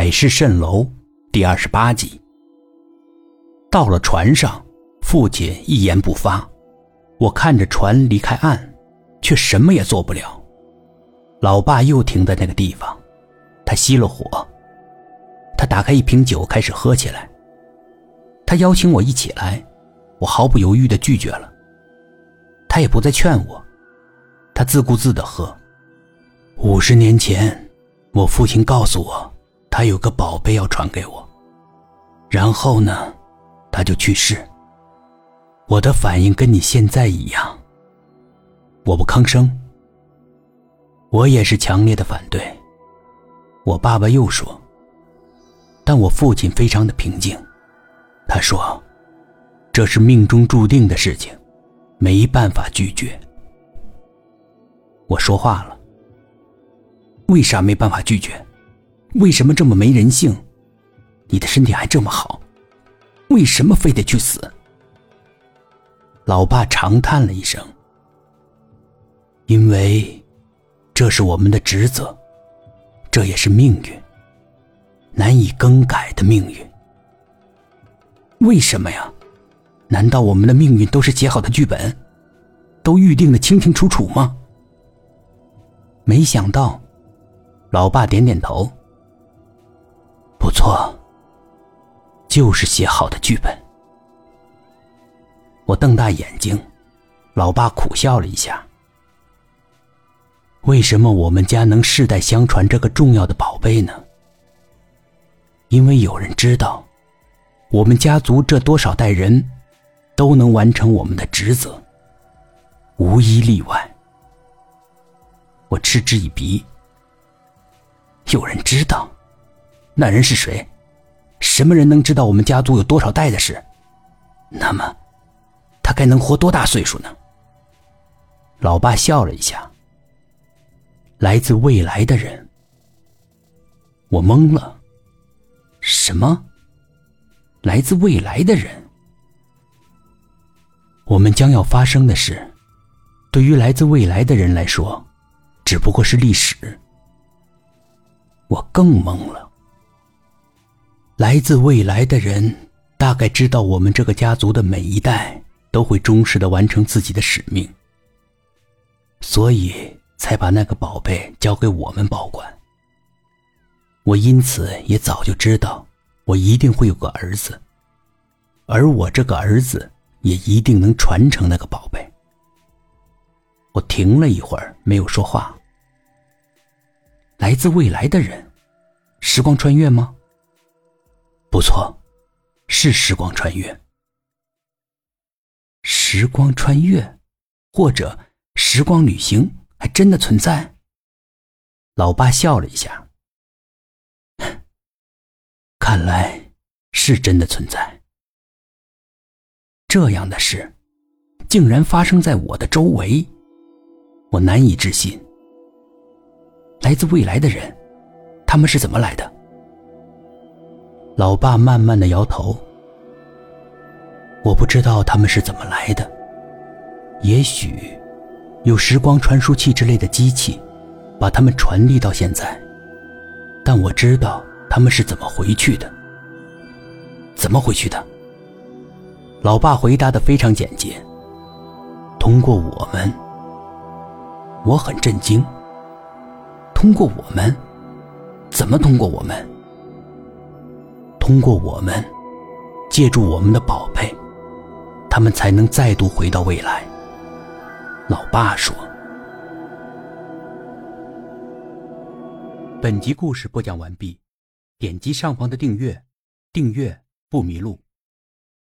海市蜃楼第二十八集。到了船上，父亲一言不发，我看着船离开岸，却什么也做不了。老爸又停在那个地方，他熄了火，他打开一瓶酒开始喝起来。他邀请我一起来，我毫不犹豫的拒绝了。他也不再劝我，他自顾自的喝。五十年前，我父亲告诉我。他有个宝贝要传给我，然后呢，他就去世。我的反应跟你现在一样，我不吭声。我也是强烈的反对。我爸爸又说，但我父亲非常的平静，他说，这是命中注定的事情，没办法拒绝。我说话了，为啥没办法拒绝？为什么这么没人性？你的身体还这么好，为什么非得去死？老爸长叹了一声，因为这是我们的职责，这也是命运，难以更改的命运。为什么呀？难道我们的命运都是写好的剧本，都预定的清清楚楚吗？没想到，老爸点点头。不错，就是写好的剧本。我瞪大眼睛，老爸苦笑了一下。为什么我们家能世代相传这个重要的宝贝呢？因为有人知道，我们家族这多少代人，都能完成我们的职责，无一例外。我嗤之以鼻。有人知道。那人是谁？什么人能知道我们家族有多少代的事？那么，他该能活多大岁数呢？老爸笑了一下。来自未来的人，我懵了。什么？来自未来的人？我们将要发生的事，对于来自未来的人来说，只不过是历史。我更懵了。来自未来的人大概知道，我们这个家族的每一代都会忠实的完成自己的使命，所以才把那个宝贝交给我们保管。我因此也早就知道，我一定会有个儿子，而我这个儿子也一定能传承那个宝贝。我停了一会儿，没有说话。来自未来的人，时光穿越吗？不错，是时光穿越。时光穿越，或者时光旅行，还真的存在。老爸笑了一下，看来是真的存在。这样的事，竟然发生在我的周围，我难以置信。来自未来的人，他们是怎么来的？老爸慢慢的摇头。我不知道他们是怎么来的，也许有时光传输器之类的机器，把他们传递到现在。但我知道他们是怎么回去的。怎么回去的？老爸回答的非常简洁。通过我们。我很震惊。通过我们？怎么通过我们？通过我们，借助我们的宝贝，他们才能再度回到未来。老爸说：“本集故事播讲完毕，点击上方的订阅，订阅不迷路。”